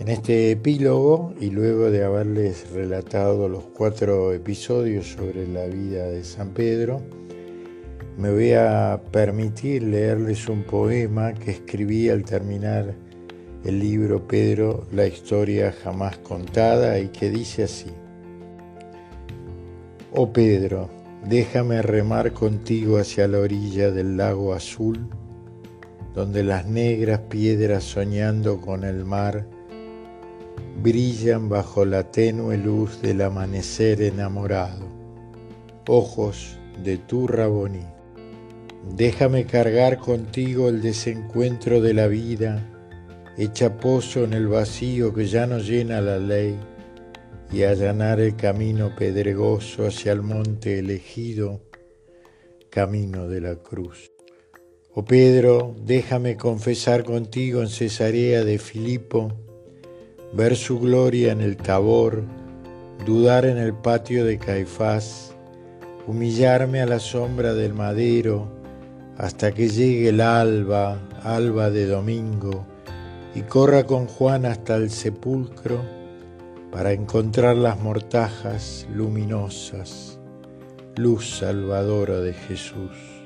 En este epílogo, y luego de haberles relatado los cuatro episodios sobre la vida de San Pedro, me voy a permitir leerles un poema que escribí al terminar el libro Pedro, la historia jamás contada, y que dice así. Oh Pedro, déjame remar contigo hacia la orilla del lago azul, donde las negras piedras soñando con el mar brillan bajo la tenue luz del amanecer enamorado. Ojos de tu Raboní. Déjame cargar contigo el desencuentro de la vida, hecha pozo en el vacío que ya no llena la ley, y allanar el camino pedregoso hacia el monte elegido, camino de la cruz. Oh Pedro, déjame confesar contigo en Cesarea de Filipo, ver su gloria en el Tabor, dudar en el patio de Caifás, humillarme a la sombra del madero, hasta que llegue el alba, alba de domingo, y corra con Juan hasta el sepulcro para encontrar las mortajas luminosas, luz salvadora de Jesús.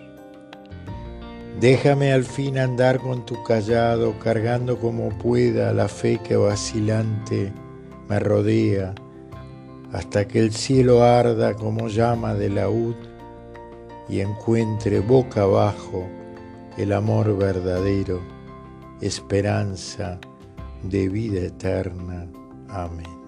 Déjame al fin andar con tu callado, cargando como pueda la fe que vacilante me rodea, hasta que el cielo arda como llama de laúd y encuentre boca abajo el amor verdadero, esperanza de vida eterna. Amén.